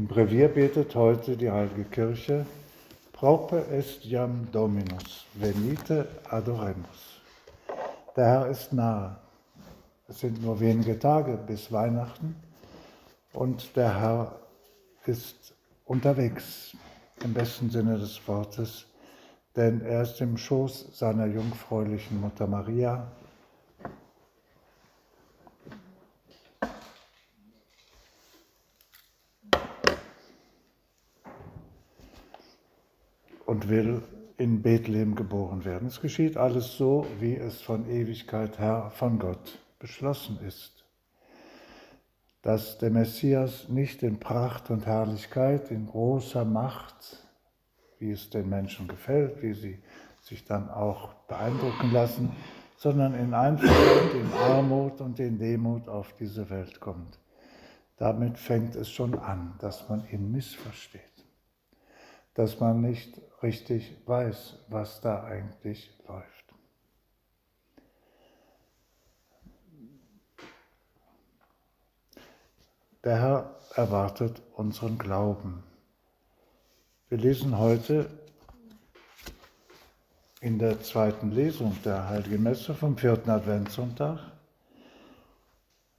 Im Brevier betet heute die Heilige Kirche, Prope est jam Dominus, venite adoremus. Der Herr ist nahe. Es sind nur wenige Tage bis Weihnachten und der Herr ist unterwegs im besten Sinne des Wortes, denn er ist im Schoß seiner jungfräulichen Mutter Maria und will in Bethlehem geboren werden. Es geschieht alles so, wie es von Ewigkeit her von Gott beschlossen ist. Dass der Messias nicht in Pracht und Herrlichkeit, in großer Macht, wie es den Menschen gefällt, wie sie sich dann auch beeindrucken lassen, sondern in Einfachheit, in Armut und in Demut auf diese Welt kommt. Damit fängt es schon an, dass man ihn missversteht, dass man nicht richtig weiß, was da eigentlich läuft. Der Herr erwartet unseren Glauben. Wir lesen heute in der zweiten Lesung der Heiligen Messe vom vierten Adventssonntag.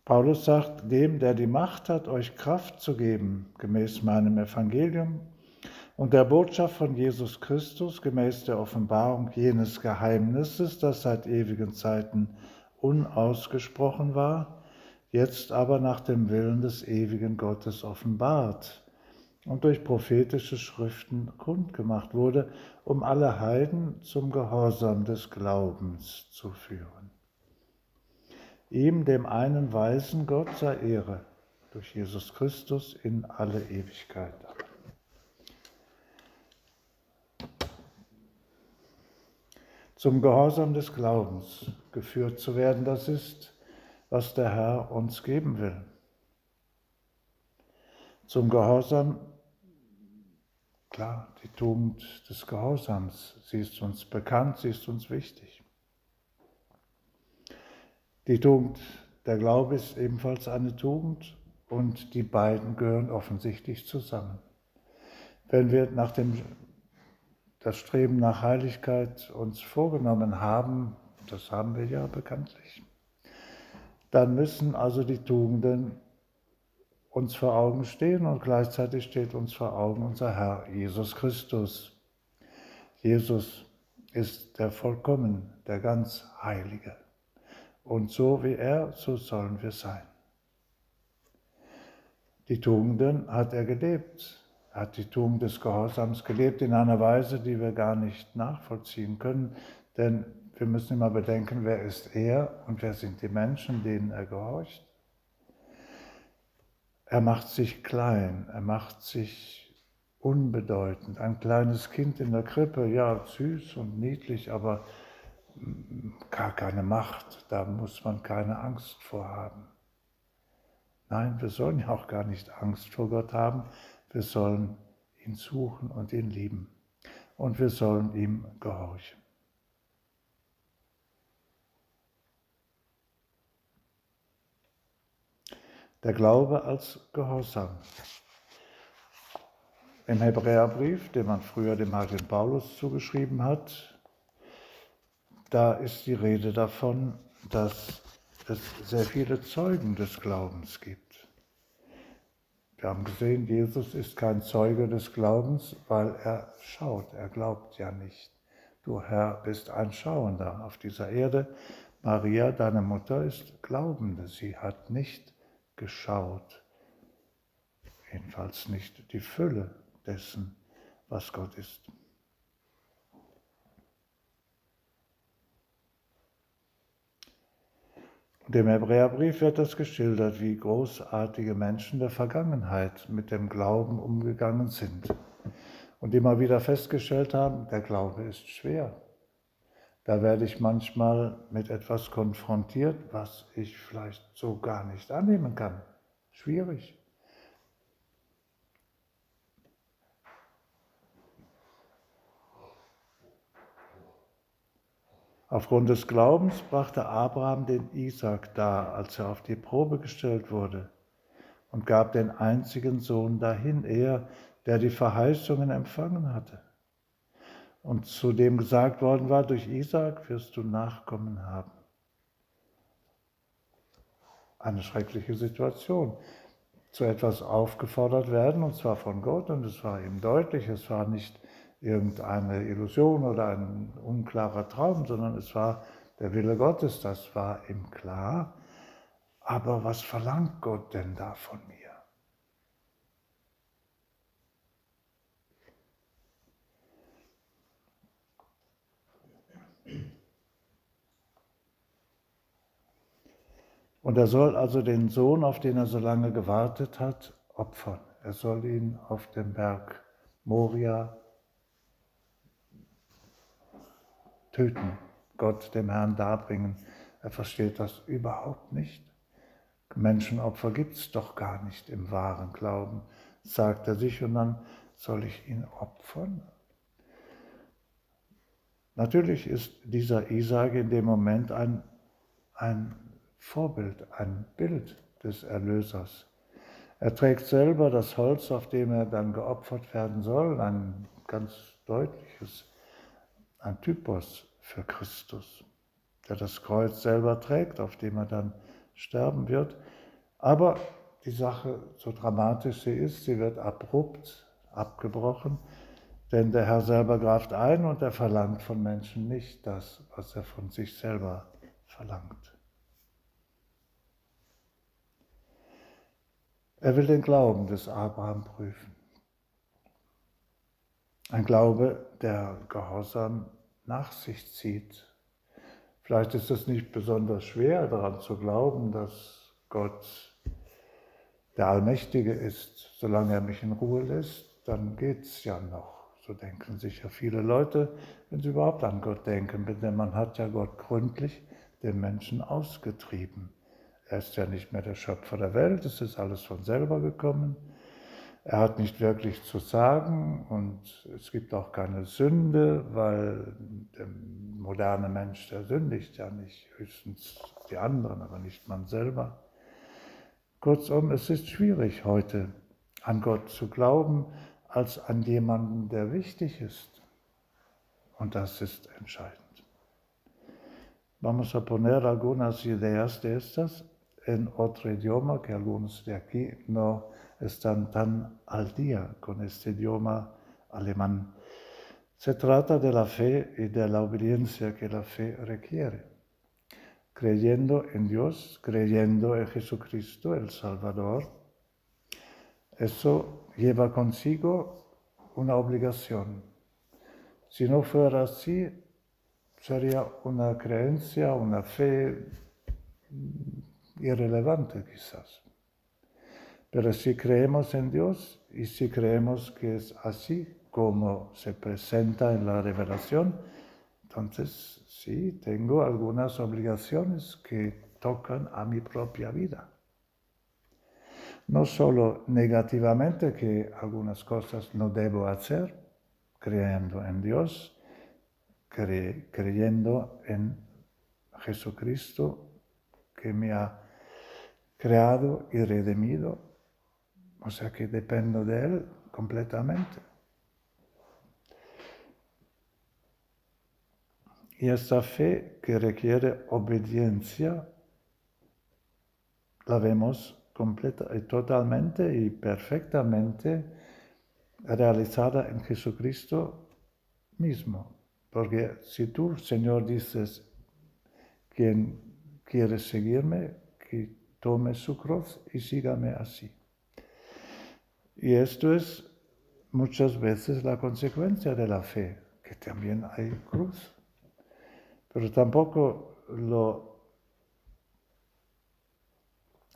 Paulus sagt, dem, der die Macht hat, euch Kraft zu geben, gemäß meinem Evangelium, und der Botschaft von Jesus Christus gemäß der Offenbarung jenes Geheimnisses, das seit ewigen Zeiten unausgesprochen war, jetzt aber nach dem Willen des ewigen Gottes offenbart und durch prophetische Schriften kundgemacht wurde, um alle Heiden zum Gehorsam des Glaubens zu führen. Ihm, dem einen weisen Gott, sei Ehre durch Jesus Christus in alle Ewigkeit. Zum Gehorsam des Glaubens geführt zu werden. Das ist, was der Herr uns geben will. Zum Gehorsam, klar, die Tugend des Gehorsams, sie ist uns bekannt, sie ist uns wichtig. Die Tugend, der Glaube ist ebenfalls eine Tugend und die beiden gehören offensichtlich zusammen. Wenn wir nach dem das Streben nach Heiligkeit uns vorgenommen haben, das haben wir ja bekanntlich, dann müssen also die Tugenden uns vor Augen stehen und gleichzeitig steht uns vor Augen unser Herr Jesus Christus. Jesus ist der Vollkommen, der ganz Heilige. Und so wie er, so sollen wir sein. Die Tugenden hat er gelebt. Er hat die Tugend des Gehorsams gelebt in einer Weise, die wir gar nicht nachvollziehen können, denn wir müssen immer bedenken, wer ist er und wer sind die Menschen, denen er gehorcht. Er macht sich klein, er macht sich unbedeutend. Ein kleines Kind in der Krippe, ja, süß und niedlich, aber gar keine Macht, da muss man keine Angst vor haben. Nein, wir sollen ja auch nicht Angst vor Gott haben, wir sollen ihn suchen und ihn lieben. Und wir sollen ihm gehorchen. Der Glaube als Gehorsam. Im Hebräerbrief, den man früher dem heiligen Paulus zugeschrieben hat, da ist die Rede davon, dass es sehr viele Zeugen des Glaubens gibt. Wir haben gesehen, Jesus ist kein Zeuge des Glaubens, weil er schaut. Er glaubt ja nicht. Du Herr bist ein Schauender auf dieser Erde. Maria, deine Mutter, ist Glaubende. Sie hat nicht geschaut. Jedenfalls nicht die Fülle dessen, was Gott ist. Und im Hebräerbrief wird das geschildert, wie großartige Menschen der Vergangenheit mit dem Glauben umgegangen sind und immer wieder festgestellt haben, der Glaube ist schwer. Da werde ich manchmal mit etwas konfrontiert, was ich vielleicht so gar nicht annehmen kann. Schwierig. Aufgrund des Glaubens brachte Abraham den Isaak dar, als er auf die Probe gestellt wurde. und gab den einzigen Sohn dahin, er, der die Verheißungen empfangen hatte. Und zu dem gesagt worden war, durch Isaac wirst du Nachkommen haben. Eine schreckliche Situation. Zu etwas aufgefordert werden, und zwar von Gott, und es war ihm deutlich, es war nicht irgendeine Illusion oder ein unklarer Traum, sondern es war der Wille Gottes, das war ihm klar. Aber was verlangt Gott denn da von mir? Und er soll also den Sohn, auf den er so lange gewartet hat, opfern. Er soll ihn auf dem Berg Moria töten, Gott dem Herrn darbringen. Er versteht das überhaupt nicht. Menschenopfer gibt es doch gar nicht im wahren Glauben, sagt er sich, und dann soll ich ihn opfern? Natürlich ist dieser Isaac in dem Moment ein, ein Vorbild, ein Bild des Erlösers. Er trägt selber das Holz, auf dem er dann geopfert werden soll, ein ganz deutliches, ein Typos für Christus, der das Kreuz selber trägt, auf dem er dann sterben wird. Aber die Sache, so dramatisch sie ist, sie wird abrupt abgebrochen, denn der Herr selber greift ein und er verlangt von Menschen nicht das, was er von sich selber verlangt. Er will den Glauben des Abraham prüfen. Ein Glaube, der Gehorsam nach sich zieht. Vielleicht ist es nicht besonders schwer daran zu glauben, dass Gott der Allmächtige ist. Solange er mich in Ruhe lässt, dann geht es ja noch. So denken sicher viele Leute, wenn sie überhaupt an Gott denken, denn man hat ja Gott gründlich den Menschen ausgetrieben. Er ist ja nicht mehr der Schöpfer der Welt, es ist alles von selber gekommen. Er hat nicht wirklich zu sagen und es gibt auch keine Sünde, weil der moderne Mensch, der sündigt ja nicht, höchstens die anderen, aber nicht man selber. Kurzum, es ist schwierig heute an Gott zu glauben als an jemanden, der wichtig ist. Und das ist entscheidend. Vamos a poner algunas ideas de estas en otro idioma que algunos de aquí no están tan al día con este idioma alemán. Se trata de la fe y de la obediencia que la fe requiere. Creyendo en Dios, creyendo en Jesucristo, el Salvador, eso lleva consigo una obligación. Si no fuera así, sería una creencia, una fe irrelevante quizás. Pero si creemos en Dios y si creemos que es así como se presenta en la revelación, entonces sí, tengo algunas obligaciones que tocan a mi propia vida. No solo negativamente que algunas cosas no debo hacer, creyendo en Dios, creyendo en Jesucristo que me ha creado y redimido, o sea que dependo de Él completamente. Y esta fe que requiere obediencia, la vemos completa, totalmente y perfectamente realizada en Jesucristo mismo. Porque si tú, Señor, dices, quien quiere seguirme, que tome su cruz y sígame así. Y esto es muchas veces la consecuencia de la fe, que también hay cruz. Pero tampoco lo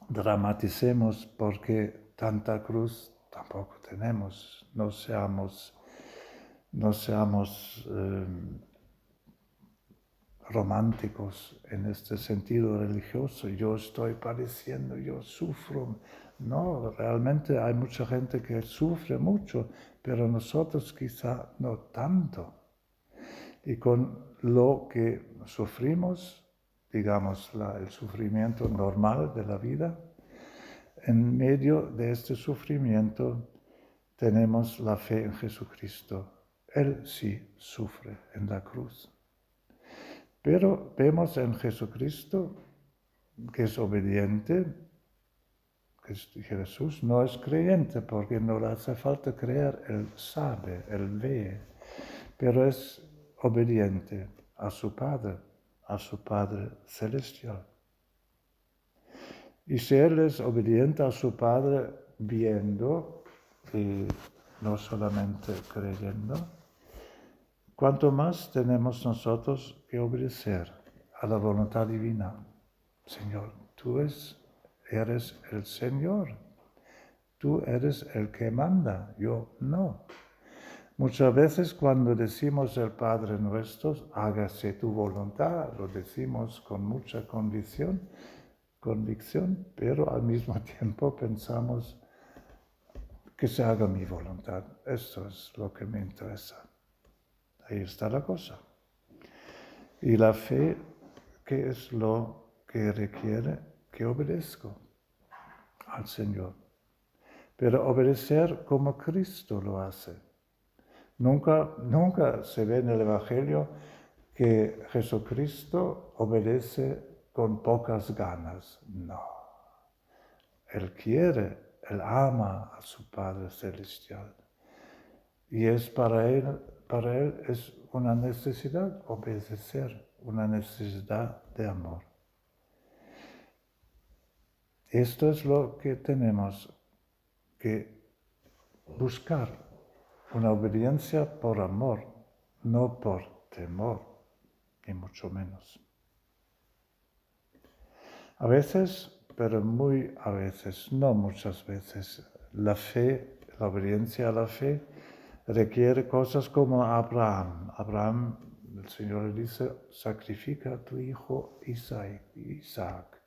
dramaticemos porque tanta cruz tampoco tenemos. No seamos, no seamos eh, románticos en este sentido religioso. Yo estoy padeciendo, yo sufro. No, realmente hay mucha gente que sufre mucho, pero nosotros quizá no tanto. Y con lo que sufrimos, digamos, el sufrimiento normal de la vida, en medio de este sufrimiento tenemos la fe en Jesucristo. Él sí sufre en la cruz. Pero vemos en Jesucristo que es obediente, Jesús no es creyente porque no le hace falta creer, Él sabe, Él ve, pero es obediente a su Padre, a su Padre celestial. Y si Él es obediente a su Padre viendo y no solamente creyendo, cuanto más tenemos nosotros que obedecer a la voluntad divina. Señor, tú eres el Señor, tú eres el que manda, yo no. Muchas veces cuando decimos el Padre nuestro, hágase tu voluntad, lo decimos con mucha convicción, convicción, pero al mismo tiempo pensamos que se haga mi voluntad. Esto es lo que me interesa. Ahí está la cosa. Y la fe, ¿qué es lo que requiere? Que obedezco al Señor. Pero obedecer como Cristo lo hace. Nunca, nunca se ve en el Evangelio que Jesucristo obedece con pocas ganas. No. Él quiere, Él ama a su Padre Celestial. Y es para Él, para Él es una necesidad obedecer, una necesidad de amor. Esto es lo que tenemos que buscar, una obediencia por amor, no por temor, ni mucho menos. A veces, pero muy a veces, no muchas veces, la fe, la obediencia a la fe requiere cosas como Abraham. Abraham, el Señor le dice, sacrifica a tu hijo. Isaac.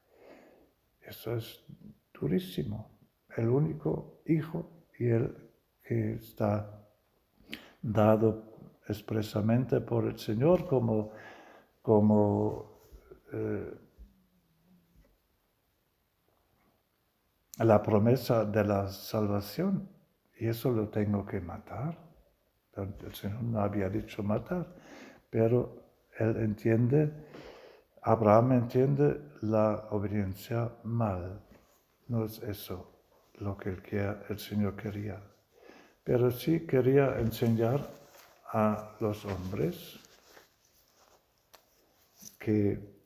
Eso es durísimo. El único hijo y el que está dado expresamente por el Señor como, como eh, la promesa de la salvación y eso lo tengo que matar. El Señor no había dicho matar, pero él entiende, Abraham entiende la obediencia mal. No es eso lo que el, Señor quería. Pero sí quería enseñar a los hombres que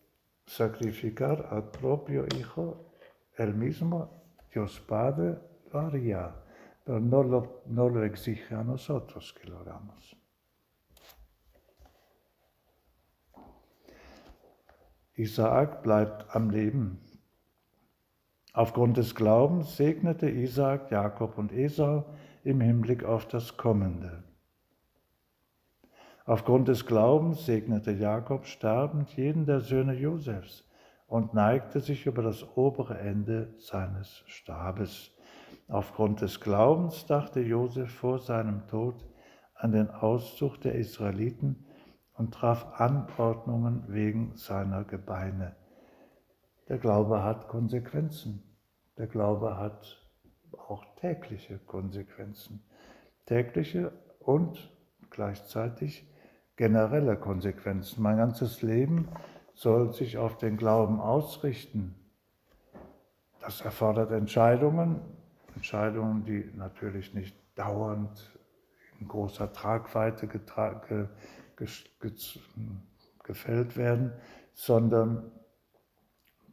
sacrificar al propio Hijo, el mismo Dios Padre lo haría, pero no lo, no lo exige a nosotros que lo hagamos. Isaac bleibt am Leben. Aufgrund des Glaubens segnete Isaac Jakob und Esau im Hinblick auf das Kommende. Aufgrund des Glaubens segnete Jakob sterbend jeden der Söhne Josefs und neigte sich über das obere Ende seines Stabes. Aufgrund des Glaubens dachte Josef vor seinem Tod an den Auszug der Israeliten und traf Anordnungen wegen seiner Gebeine. Der Glaube hat Konsequenzen. Der Glaube hat auch tägliche Konsequenzen. Tägliche und gleichzeitig generelle Konsequenzen. Mein ganzes Leben soll sich auf den Glauben ausrichten. Das erfordert Entscheidungen, Entscheidungen, die natürlich nicht dauernd in großer Tragweite ge gefällt werden, sondern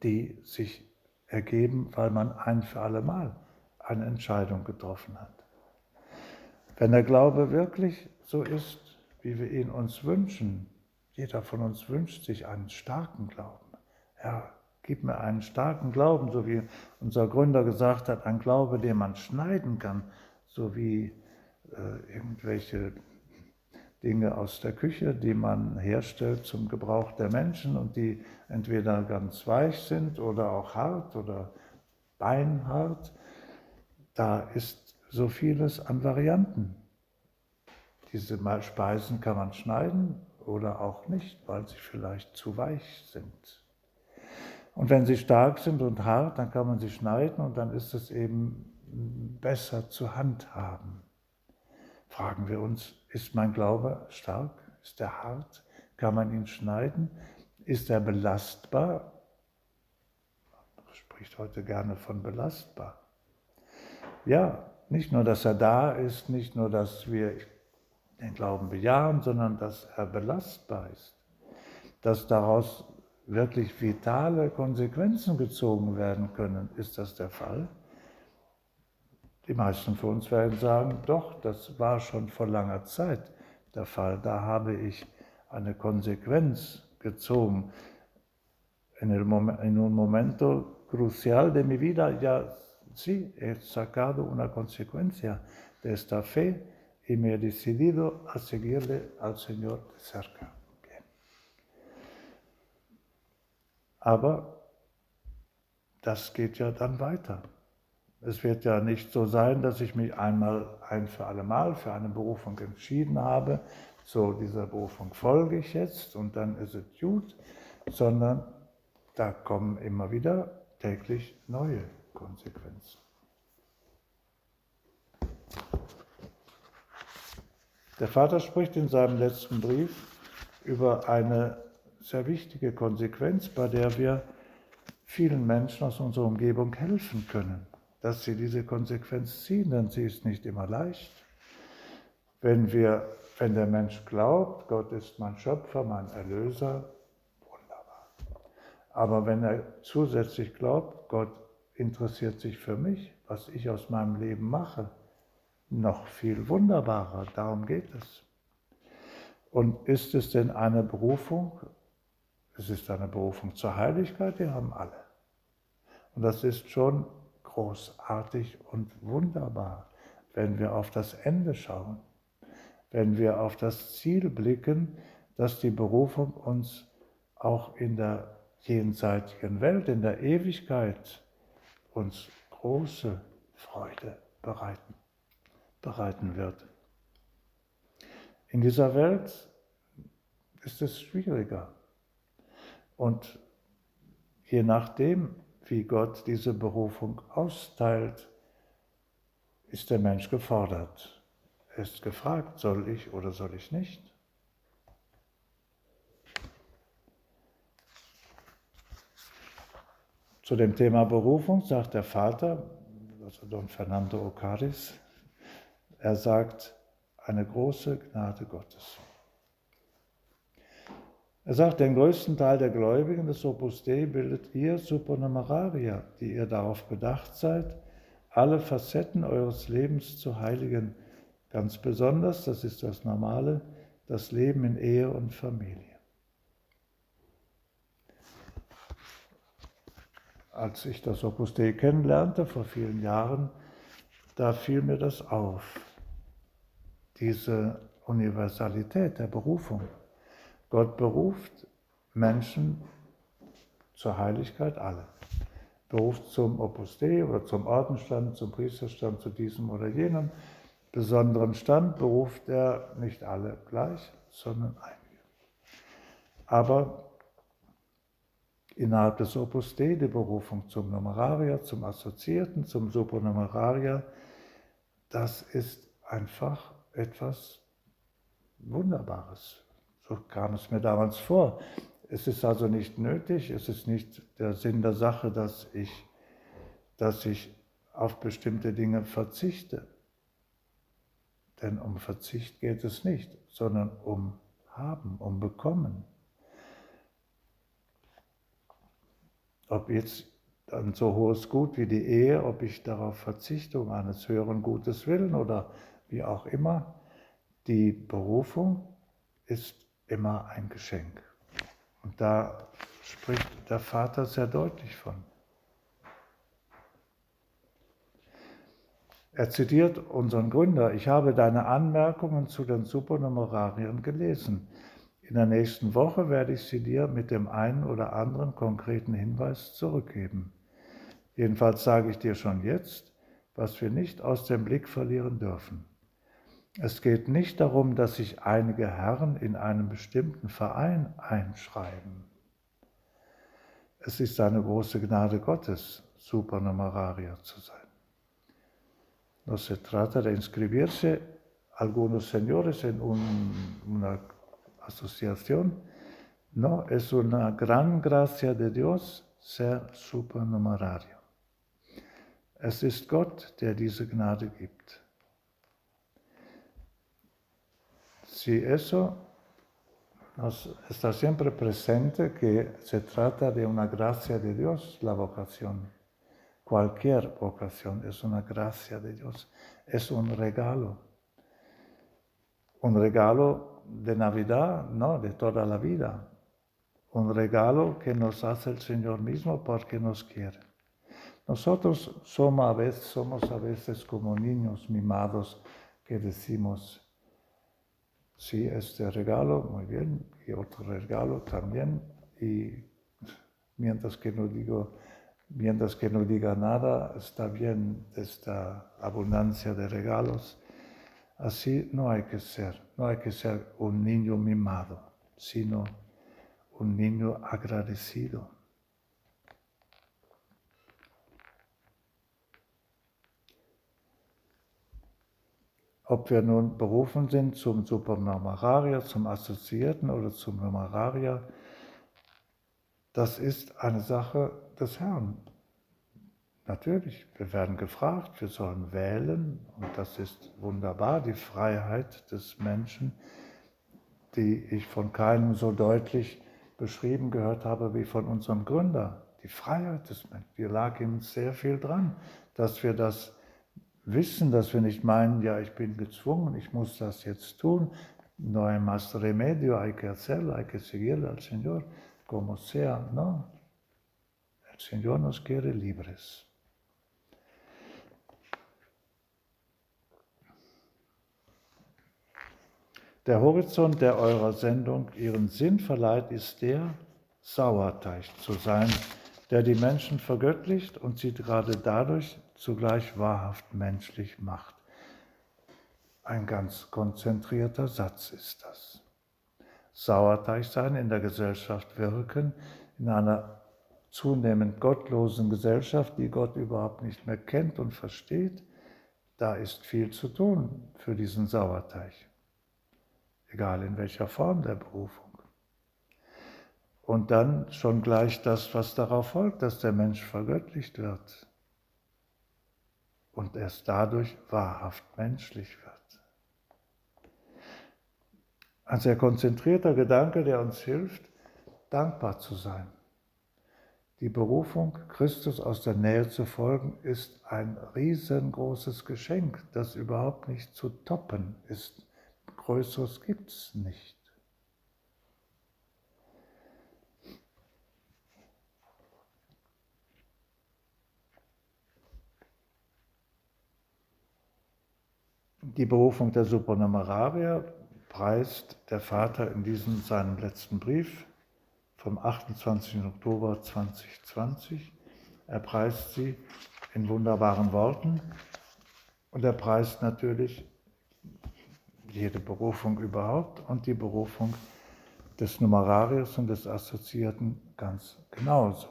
die sich ergeben, weil man ein für alle Mal eine Entscheidung getroffen hat. Wenn der Glaube wirklich so ist, wie wir ihn uns wünschen, jeder von uns wünscht sich einen starken Glauben. Ja, gib mir einen starken Glauben, so wie unser Gründer gesagt hat, ein Glaube, den man schneiden kann, so wie äh, irgendwelche Dinge aus der Küche, die man herstellt zum Gebrauch der Menschen und die entweder ganz weich sind oder auch hart oder beinhart. Da ist so vieles an Varianten. Diese Speisen kann man schneiden oder auch nicht, weil sie vielleicht zu weich sind. Und wenn sie stark sind und hart, dann kann man sie schneiden und dann ist es eben besser zu handhaben. Fragen wir uns, ist mein Glaube stark? Ist er hart? Kann man ihn schneiden? Ist er belastbar? Man spricht heute gerne von belastbar. Ja, nicht nur, dass er da ist, nicht nur, dass wir den Glauben bejahen, sondern dass er belastbar ist, dass daraus wirklich vitale Konsequenzen gezogen werden können. Ist das der Fall? Die meisten von uns werden sagen, doch, das war schon vor langer Zeit der Fall. Da habe ich eine Konsequenz gezogen. En, el en un momento crucial de mi vida ya sí he sacado una consecuencia de esta fe y me he decidido a seguirle al Señor de cerca. Bien. Aber das geht ja dann weiter. Es wird ja nicht so sein, dass ich mich einmal ein für alle Mal für eine Berufung entschieden habe, so dieser Berufung folge ich jetzt und dann ist es gut, sondern da kommen immer wieder täglich neue Konsequenzen. Der Vater spricht in seinem letzten Brief über eine sehr wichtige Konsequenz, bei der wir vielen Menschen aus unserer Umgebung helfen können dass sie diese Konsequenz ziehen, denn sie ist nicht immer leicht. Wenn, wir, wenn der Mensch glaubt, Gott ist mein Schöpfer, mein Erlöser, wunderbar. Aber wenn er zusätzlich glaubt, Gott interessiert sich für mich, was ich aus meinem Leben mache, noch viel wunderbarer, darum geht es. Und ist es denn eine Berufung? Es ist eine Berufung zur Heiligkeit, die haben alle. Und das ist schon großartig und wunderbar, wenn wir auf das Ende schauen, wenn wir auf das Ziel blicken, dass die Berufung uns auch in der jenseitigen Welt, in der Ewigkeit uns große Freude bereiten, bereiten wird. In dieser Welt ist es schwieriger. Und je nachdem, wie Gott diese Berufung austeilt, ist der Mensch gefordert. Er ist gefragt, soll ich oder soll ich nicht? Zu dem Thema Berufung sagt der Vater, also Don Fernando Ocaris, er sagt, eine große Gnade Gottes. Er sagt, den größten Teil der Gläubigen des Opus Dei bildet ihr Supernumeraria, die ihr darauf bedacht seid, alle Facetten eures Lebens zu heiligen. Ganz besonders, das ist das Normale, das Leben in Ehe und Familie. Als ich das Opus Dei kennenlernte vor vielen Jahren, da fiel mir das auf, diese Universalität der Berufung. Gott beruft Menschen zur Heiligkeit alle. Beruft zum Opus Dei oder zum Ordensstand, zum Priesterstand, zu diesem oder jenem besonderen Stand beruft er nicht alle gleich, sondern einige. Aber innerhalb des Opus Dei die Berufung zum Numerarier, zum Assoziierten, zum Supernumerarier, das ist einfach etwas Wunderbares. So kam es mir damals vor. Es ist also nicht nötig, es ist nicht der Sinn der Sache, dass ich, dass ich auf bestimmte Dinge verzichte. Denn um Verzicht geht es nicht, sondern um Haben, um Bekommen. Ob jetzt ein so hohes Gut wie die Ehe, ob ich darauf verzichte, um eines höheren Gutes willen oder wie auch immer, die Berufung ist immer ein Geschenk. Und da spricht der Vater sehr deutlich von. Er zitiert unseren Gründer, ich habe deine Anmerkungen zu den Supernumerarien gelesen. In der nächsten Woche werde ich sie dir mit dem einen oder anderen konkreten Hinweis zurückgeben. Jedenfalls sage ich dir schon jetzt, was wir nicht aus dem Blick verlieren dürfen. Es geht nicht darum, dass sich einige Herren in einem bestimmten Verein einschreiben. es ist eine große Gnade Gottes, supernumeraria zu sein. No se trata de inscribirse algunos señores en un, una asociación, no, es una gran gracia de Dios ser supernumerario. Es ist Gott, der diese Gnade gibt. Si eso está siempre presente que se trata de una gracia de Dios, la vocación. Cualquier vocación es una gracia de Dios, es un regalo. Un regalo de Navidad, no, de toda la vida. Un regalo que nos hace el Señor mismo porque nos quiere. Nosotros somos a veces como niños mimados que decimos, sí, este regalo, muy bien, y otro regalo también, y mientras que no digo, mientras que no diga nada, está bien esta abundancia de regalos. Así no hay que ser, no hay que ser un niño mimado, sino un niño agradecido. Ob wir nun berufen sind zum Supernumerarier, zum Assoziierten oder zum Numerarier, das ist eine Sache des Herrn. Natürlich, wir werden gefragt, wir sollen wählen und das ist wunderbar, die Freiheit des Menschen, die ich von keinem so deutlich beschrieben gehört habe wie von unserem Gründer. Die Freiheit des Menschen, die lag ihm sehr viel dran, dass wir das wissen, dass wir nicht meinen, ja, ich bin gezwungen, ich muss das jetzt tun. No hay más remedio, hay que hacerlo, hay que seguirle al Señor, como sea, no. El Señor nos quiere libres. Der Horizont, der eurer Sendung ihren Sinn verleiht, ist der, Sauerteig zu sein, der die Menschen vergöttlicht und sie gerade dadurch zugleich wahrhaft menschlich macht. Ein ganz konzentrierter Satz ist das. Sauerteig sein, in der Gesellschaft wirken, in einer zunehmend gottlosen Gesellschaft, die Gott überhaupt nicht mehr kennt und versteht, da ist viel zu tun für diesen Sauerteig, egal in welcher Form der Berufung. Und dann schon gleich das, was darauf folgt, dass der Mensch vergöttlicht wird und erst dadurch wahrhaft menschlich wird. Ein sehr konzentrierter Gedanke, der uns hilft, dankbar zu sein. Die Berufung, Christus aus der Nähe zu folgen, ist ein riesengroßes Geschenk, das überhaupt nicht zu toppen ist. Größeres gibt es nicht. Die Berufung der Supernumeraria preist der Vater in diesem seinem letzten Brief vom 28. Oktober 2020. Er preist sie in wunderbaren Worten und er preist natürlich jede Berufung überhaupt und die Berufung des Numerarius und des Assoziierten ganz genauso.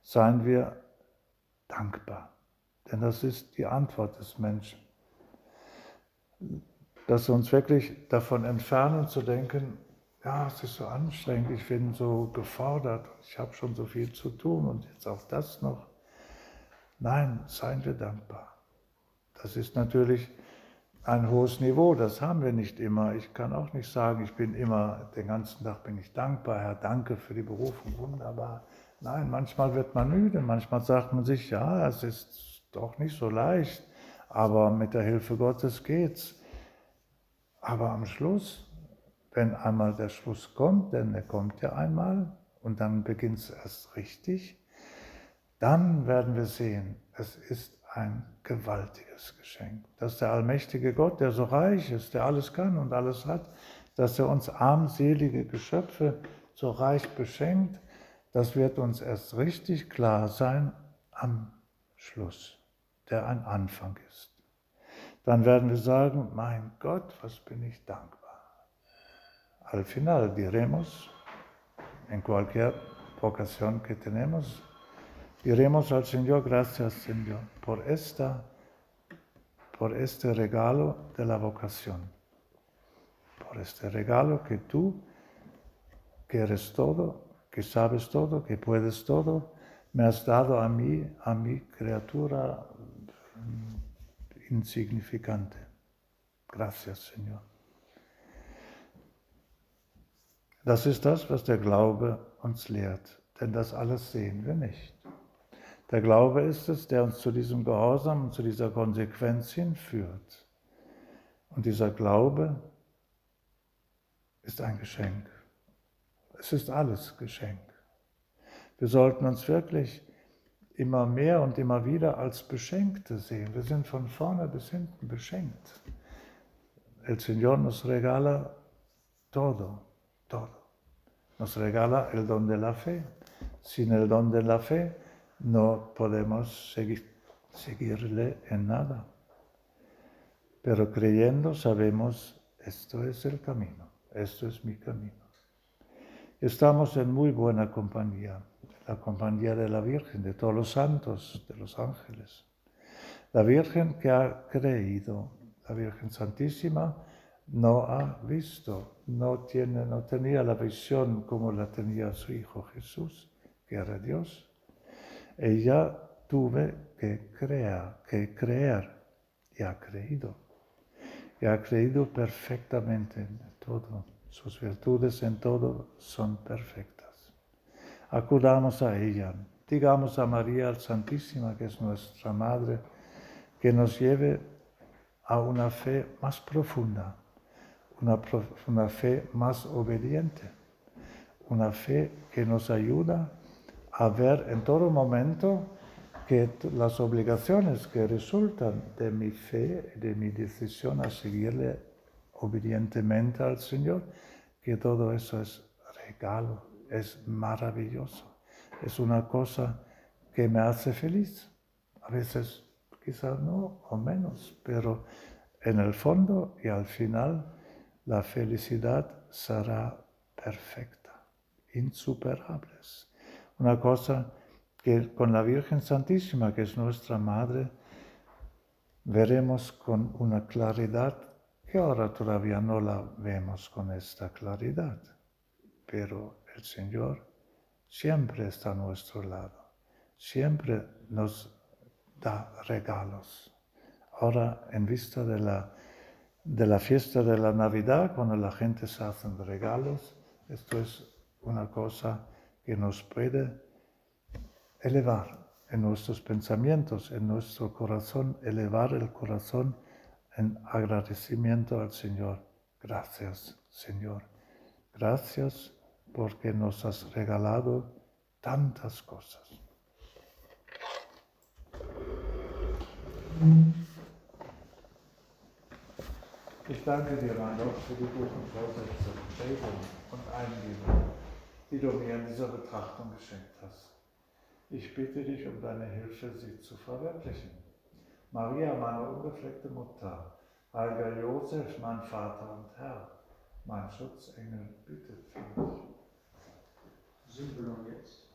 Seien wir dankbar. Denn das ist die Antwort des Menschen. Dass wir uns wirklich davon entfernen zu denken, ja, es ist so anstrengend, ich bin so gefordert, ich habe schon so viel zu tun und jetzt auch das noch. Nein, seien wir dankbar. Das ist natürlich ein hohes Niveau, das haben wir nicht immer. Ich kann auch nicht sagen, ich bin immer, den ganzen Tag bin ich dankbar, Herr, danke für die Berufung, wunderbar. Nein, manchmal wird man müde, manchmal sagt man sich, ja, es ist doch nicht so leicht, aber mit der Hilfe Gottes geht's. Aber am Schluss, wenn einmal der Schluss kommt, denn er kommt ja einmal und dann beginnt es erst richtig, dann werden wir sehen, es ist ein gewaltiges Geschenk, dass der allmächtige Gott, der so reich ist, der alles kann und alles hat, dass er uns armselige Geschöpfe so reich beschenkt, das wird uns erst richtig klar sein am Schluss der ein Anfang ist. Dann werden wir sagen, mein Gott, was bin ich dankbar. Al final diremos, en cualquier vocación que tenemos. Diremos al Señor, gracias Señor, por, esta, por este regalo de la vocación, por este regalo que tú, que eres todo, que sabes todo, que puedes todo, me has dado a mí, a mi criatura insignificante. Gracias, Señor. Das ist das, was der Glaube uns lehrt, denn das alles sehen wir nicht. Der Glaube ist es, der uns zu diesem Gehorsam und zu dieser Konsequenz hinführt. Und dieser Glaube ist ein Geschenk. Es ist alles Geschenk. Wir sollten uns wirklich immer mehr und immer wieder als Beschenkte sehen. Wir sind von vorne bis hinten beschenkt. El Señor nos regala todo, todo. Nos regala el don de la fe. Sin el don de la fe no podemos seguir, seguirle en nada. Pero creyendo sabemos, esto es el camino, esto es mi camino. Estamos en muy buena compañía la compañía de la Virgen, de todos los santos, de los ángeles. La Virgen que ha creído, la Virgen Santísima, no ha visto, no, tiene, no tenía la visión como la tenía su Hijo Jesús, que era Dios. Ella tuve que creer, que creer y ha creído. Y ha creído perfectamente en todo. Sus virtudes en todo son perfectas acudamos a ella. Digamos a María Santísima, que es nuestra Madre, que nos lleve a una fe más profunda, una, una fe más obediente, una fe que nos ayuda a ver en todo momento que las obligaciones que resultan de mi fe, de mi decisión a seguirle obedientemente al Señor, que todo eso es regalo es maravilloso. Es una cosa que me hace feliz. A veces quizás no o menos, pero en el fondo y al final la felicidad será perfecta, insuperable. Una cosa que con la Virgen Santísima, que es nuestra Madre, veremos con una claridad que ahora todavía no la vemos con esta claridad, pero el Señor siempre está a nuestro lado, siempre nos da regalos. Ahora, en vista de la, de la fiesta de la Navidad, cuando la gente se hace regalos, esto es una cosa que nos puede elevar en nuestros pensamientos, en nuestro corazón, elevar el corazón en agradecimiento al Señor. Gracias, Señor. Gracias porque nos has regalado tantas cosas. Ich danke dir, mein Gott, für die guten Vorsätze, Prägungen und Eingebungen, die du mir in dieser Betrachtung geschenkt hast. Ich bitte dich um deine Hilfe, sie zu verwirklichen. Maria, meine unbefleckte Mutter, heiliger Josef, mein Vater und Herr, mein Schutzengel, bitte für mich. Symbolon jetzt.